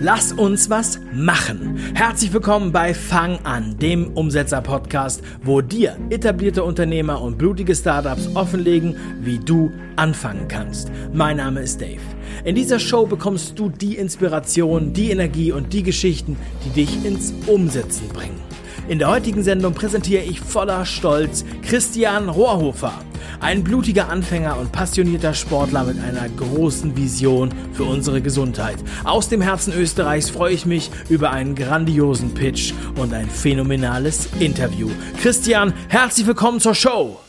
Lass uns was machen. Herzlich willkommen bei Fang an, dem Umsetzer-Podcast, wo dir etablierte Unternehmer und blutige Startups offenlegen, wie du anfangen kannst. Mein Name ist Dave. In dieser Show bekommst du die Inspiration, die Energie und die Geschichten, die dich ins Umsetzen bringen. In der heutigen Sendung präsentiere ich voller Stolz Christian Rohrhofer. Ein blutiger Anfänger und passionierter Sportler mit einer großen Vision für unsere Gesundheit. Aus dem Herzen Österreichs freue ich mich über einen grandiosen Pitch und ein phänomenales Interview. Christian, herzlich willkommen zur Show!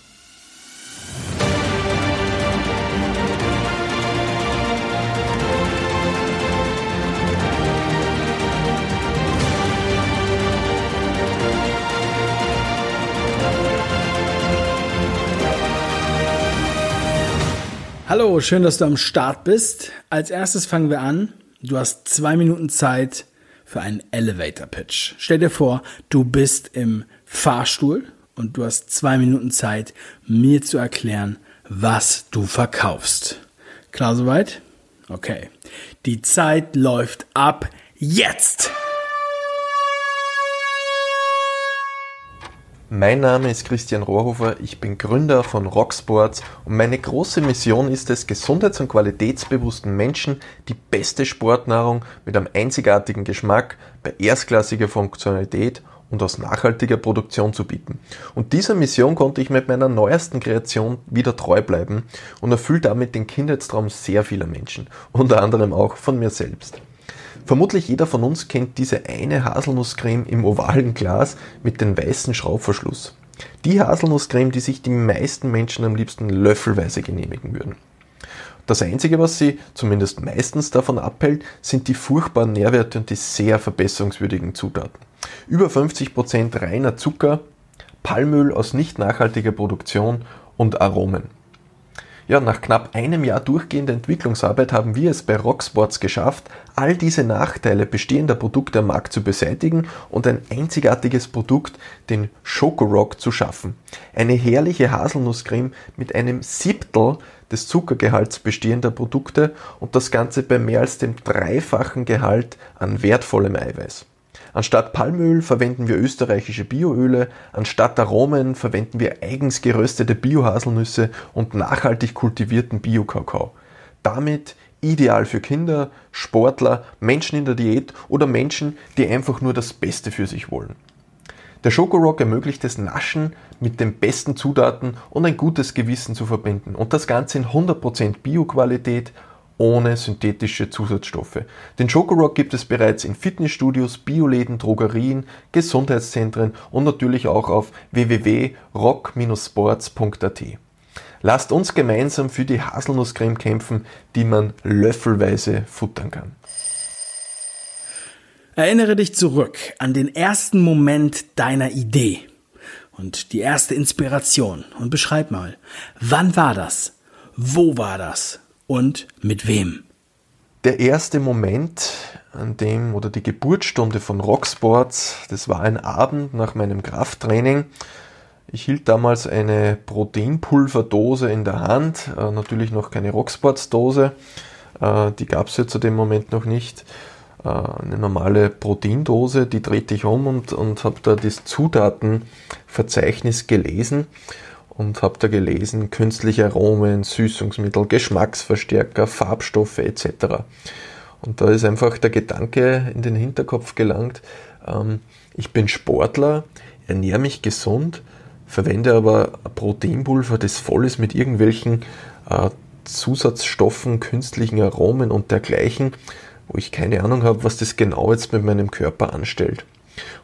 Hallo, schön, dass du am Start bist. Als erstes fangen wir an. Du hast zwei Minuten Zeit für einen Elevator Pitch. Stell dir vor, du bist im Fahrstuhl und du hast zwei Minuten Zeit, mir zu erklären, was du verkaufst. Klar soweit? Okay. Die Zeit läuft ab jetzt! Mein Name ist Christian Rohrhofer, ich bin Gründer von Rocksports und meine große Mission ist es, gesundheits- und qualitätsbewussten Menschen die beste Sportnahrung mit einem einzigartigen Geschmack, bei erstklassiger Funktionalität und aus nachhaltiger Produktion zu bieten. Und dieser Mission konnte ich mit meiner neuesten Kreation wieder treu bleiben und erfüllt damit den Kindheitstraum sehr vieler Menschen, unter anderem auch von mir selbst. Vermutlich jeder von uns kennt diese eine Haselnusscreme im ovalen Glas mit dem weißen Schraubverschluss. Die Haselnusscreme, die sich die meisten Menschen am liebsten löffelweise genehmigen würden. Das Einzige, was sie zumindest meistens davon abhält, sind die furchtbaren Nährwerte und die sehr verbesserungswürdigen Zutaten. Über 50% reiner Zucker, Palmöl aus nicht nachhaltiger Produktion und Aromen. Ja, nach knapp einem Jahr durchgehender Entwicklungsarbeit haben wir es bei Rocksports geschafft, all diese Nachteile bestehender Produkte am Markt zu beseitigen und ein einzigartiges Produkt, den Schokorock, zu schaffen. Eine herrliche Haselnusscreme mit einem Siebtel des Zuckergehalts bestehender Produkte und das Ganze bei mehr als dem dreifachen Gehalt an wertvollem Eiweiß. Anstatt Palmöl verwenden wir österreichische Bioöle, anstatt Aromen verwenden wir eigens geröstete Biohaselnüsse und nachhaltig kultivierten Biokakao. Damit ideal für Kinder, Sportler, Menschen in der Diät oder Menschen, die einfach nur das Beste für sich wollen. Der Schokorock ermöglicht es Naschen mit den besten Zutaten und ein gutes Gewissen zu verbinden und das Ganze in 100% Bioqualität ohne synthetische Zusatzstoffe. Den Schokorock gibt es bereits in Fitnessstudios, Bioläden, Drogerien, Gesundheitszentren und natürlich auch auf www.rock-sports.at. Lasst uns gemeinsam für die Haselnusscreme kämpfen, die man löffelweise futtern kann. Erinnere dich zurück an den ersten Moment deiner Idee und die erste Inspiration und beschreib mal, wann war das? Wo war das? Und mit wem? Der erste Moment, an dem oder die Geburtsstunde von Rocksports, das war ein Abend nach meinem Krafttraining. Ich hielt damals eine Proteinpulverdose in der Hand, äh, natürlich noch keine Rocksports-Dose, äh, die gab es ja zu dem Moment noch nicht. Äh, eine normale Proteindose, die drehte ich um und, und habe da das Zutatenverzeichnis gelesen und habe da gelesen, künstliche Aromen, Süßungsmittel, Geschmacksverstärker, Farbstoffe etc. Und da ist einfach der Gedanke in den Hinterkopf gelangt, ähm, ich bin Sportler, ernähre mich gesund, verwende aber Proteinpulver, das voll ist mit irgendwelchen äh, Zusatzstoffen, künstlichen Aromen und dergleichen, wo ich keine Ahnung habe, was das genau jetzt mit meinem Körper anstellt.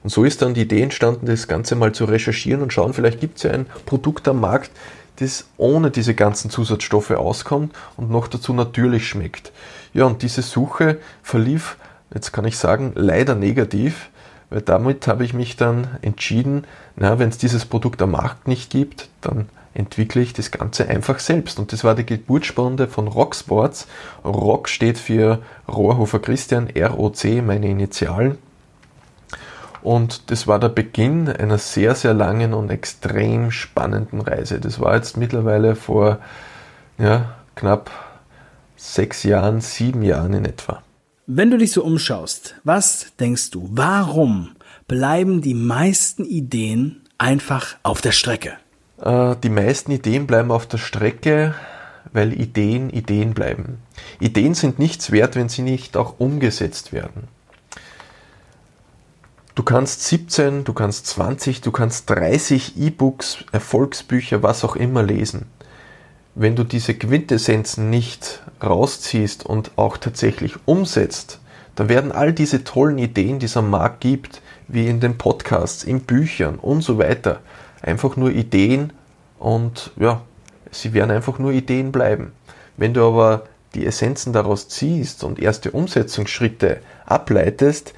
Und so ist dann die Idee entstanden, das Ganze mal zu recherchieren und schauen, vielleicht gibt es ja ein Produkt am Markt, das ohne diese ganzen Zusatzstoffe auskommt und noch dazu natürlich schmeckt. Ja, und diese Suche verlief, jetzt kann ich sagen, leider negativ, weil damit habe ich mich dann entschieden, na, wenn es dieses Produkt am Markt nicht gibt, dann entwickle ich das Ganze einfach selbst. Und das war die Geburtsstunde von Rocksports. Rock steht für Rohrhofer Christian, ROC, meine Initialen. Und das war der Beginn einer sehr, sehr langen und extrem spannenden Reise. Das war jetzt mittlerweile vor ja, knapp sechs Jahren, sieben Jahren in etwa. Wenn du dich so umschaust, was denkst du, warum bleiben die meisten Ideen einfach auf der Strecke? Äh, die meisten Ideen bleiben auf der Strecke, weil Ideen Ideen bleiben. Ideen sind nichts wert, wenn sie nicht auch umgesetzt werden. Du kannst 17, du kannst 20, du kannst 30 E-Books, Erfolgsbücher, was auch immer lesen. Wenn du diese Quintessenzen nicht rausziehst und auch tatsächlich umsetzt, dann werden all diese tollen Ideen, die es am Markt gibt, wie in den Podcasts, in Büchern und so weiter, einfach nur Ideen und ja, sie werden einfach nur Ideen bleiben. Wenn du aber die Essenzen daraus ziehst und erste Umsetzungsschritte ableitest,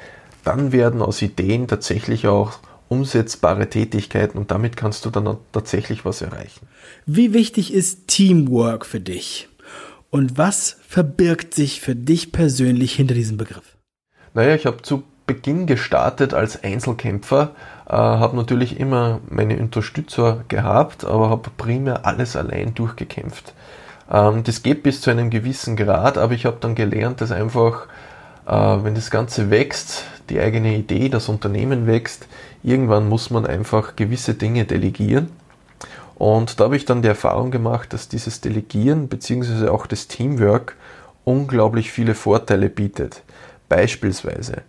dann werden aus Ideen tatsächlich auch umsetzbare Tätigkeiten und damit kannst du dann tatsächlich was erreichen. Wie wichtig ist Teamwork für dich? Und was verbirgt sich für dich persönlich hinter diesem Begriff? Naja, ich habe zu Beginn gestartet als Einzelkämpfer, äh, habe natürlich immer meine Unterstützer gehabt, aber habe primär alles allein durchgekämpft. Ähm, das geht bis zu einem gewissen Grad, aber ich habe dann gelernt, dass einfach, wenn das Ganze wächst, die eigene Idee, das Unternehmen wächst, irgendwann muss man einfach gewisse Dinge delegieren. Und da habe ich dann die Erfahrung gemacht, dass dieses Delegieren bzw. auch das Teamwork unglaublich viele Vorteile bietet. Beispielsweise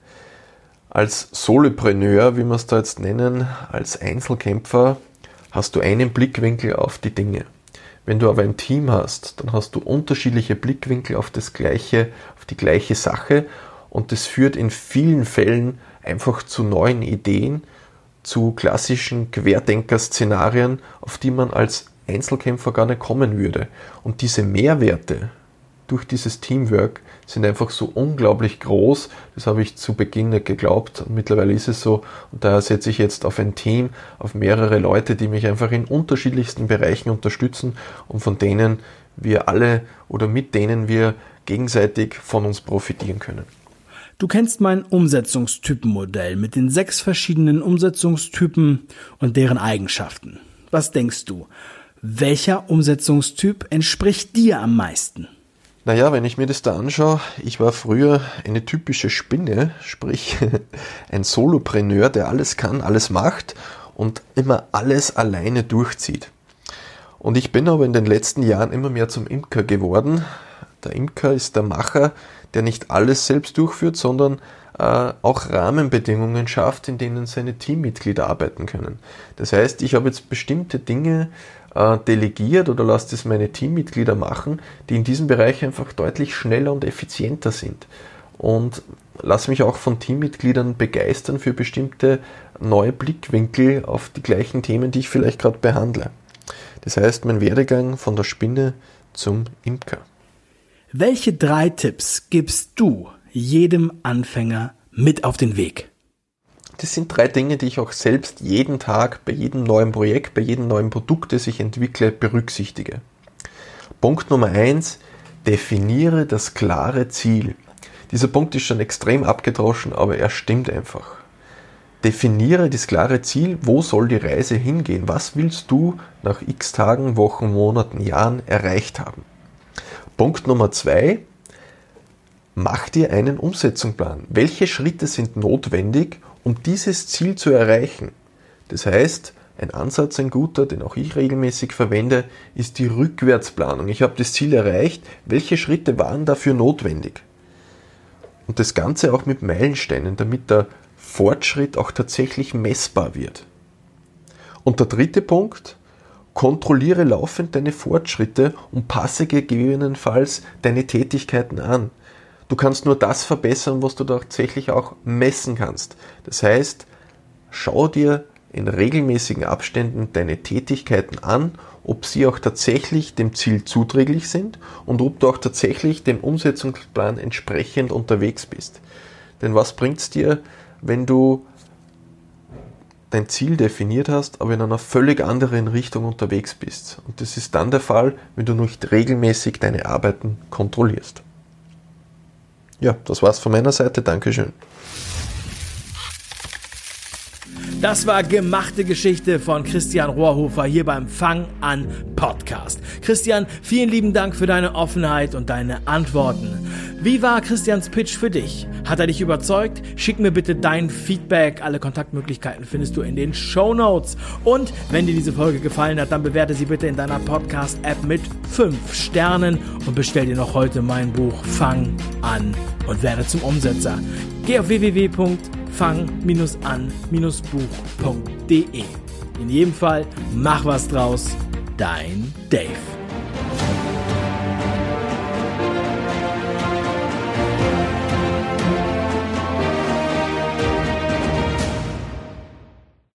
als Solopreneur, wie wir es da jetzt nennen, als Einzelkämpfer, hast du einen Blickwinkel auf die Dinge. Wenn du aber ein Team hast, dann hast du unterschiedliche Blickwinkel auf das gleiche, auf die gleiche Sache und das führt in vielen Fällen einfach zu neuen Ideen, zu klassischen Querdenker-Szenarien, auf die man als Einzelkämpfer gar nicht kommen würde. Und diese Mehrwerte durch dieses Teamwork sind einfach so unglaublich groß. Das habe ich zu Beginn nicht geglaubt. Und mittlerweile ist es so. Und daher setze ich jetzt auf ein Team, auf mehrere Leute, die mich einfach in unterschiedlichsten Bereichen unterstützen und von denen wir alle oder mit denen wir gegenseitig von uns profitieren können. Du kennst mein Umsetzungstypenmodell mit den sechs verschiedenen Umsetzungstypen und deren Eigenschaften. Was denkst du? Welcher Umsetzungstyp entspricht dir am meisten? Naja, wenn ich mir das da anschaue, ich war früher eine typische Spinne, sprich ein Solopreneur, der alles kann, alles macht und immer alles alleine durchzieht. Und ich bin aber in den letzten Jahren immer mehr zum Imker geworden. Der Imker ist der Macher, der nicht alles selbst durchführt, sondern äh, auch Rahmenbedingungen schafft, in denen seine Teammitglieder arbeiten können. Das heißt, ich habe jetzt bestimmte Dinge äh, delegiert oder lasst es meine Teammitglieder machen, die in diesem Bereich einfach deutlich schneller und effizienter sind. Und lass mich auch von Teammitgliedern begeistern für bestimmte neue Blickwinkel auf die gleichen Themen, die ich vielleicht gerade behandle. Das heißt, mein Werdegang von der Spinne zum Imker. Welche drei Tipps gibst du jedem Anfänger mit auf den Weg? Das sind drei Dinge, die ich auch selbst jeden Tag bei jedem neuen Projekt, bei jedem neuen Produkt, das ich entwickle, berücksichtige. Punkt Nummer eins: definiere das klare Ziel. Dieser Punkt ist schon extrem abgedroschen, aber er stimmt einfach. Definiere das klare Ziel, wo soll die Reise hingehen? Was willst du nach x Tagen, Wochen, Monaten, Jahren erreicht haben? Punkt Nummer zwei, mach dir einen Umsetzungsplan. Welche Schritte sind notwendig, um dieses Ziel zu erreichen. Das heißt, ein Ansatz, ein guter, den auch ich regelmäßig verwende, ist die Rückwärtsplanung. Ich habe das Ziel erreicht, welche Schritte waren dafür notwendig? Und das Ganze auch mit Meilensteinen, damit der Fortschritt auch tatsächlich messbar wird. Und der dritte Punkt, kontrolliere laufend deine Fortschritte und passe gegebenenfalls deine Tätigkeiten an. Du kannst nur das verbessern, was du tatsächlich auch messen kannst. Das heißt, schau dir in regelmäßigen Abständen deine Tätigkeiten an, ob sie auch tatsächlich dem Ziel zuträglich sind und ob du auch tatsächlich dem Umsetzungsplan entsprechend unterwegs bist. Denn was bringt es dir, wenn du dein Ziel definiert hast, aber in einer völlig anderen Richtung unterwegs bist? Und das ist dann der Fall, wenn du nicht regelmäßig deine Arbeiten kontrollierst. Ja, das war's von meiner Seite. Dankeschön. Das war gemachte Geschichte von Christian Rohrhofer hier beim Fang an Podcast. Christian, vielen lieben Dank für deine Offenheit und deine Antworten. Wie war Christians Pitch für dich? Hat er dich überzeugt? Schick mir bitte dein Feedback. Alle Kontaktmöglichkeiten findest du in den Show Notes. Und wenn dir diese Folge gefallen hat, dann bewerte sie bitte in deiner Podcast-App mit 5 Sternen und bestell dir noch heute mein Buch Fang an und werde zum Umsetzer. Geh auf www.fang-an-buch.de. In jedem Fall, mach was draus. Dein Dave.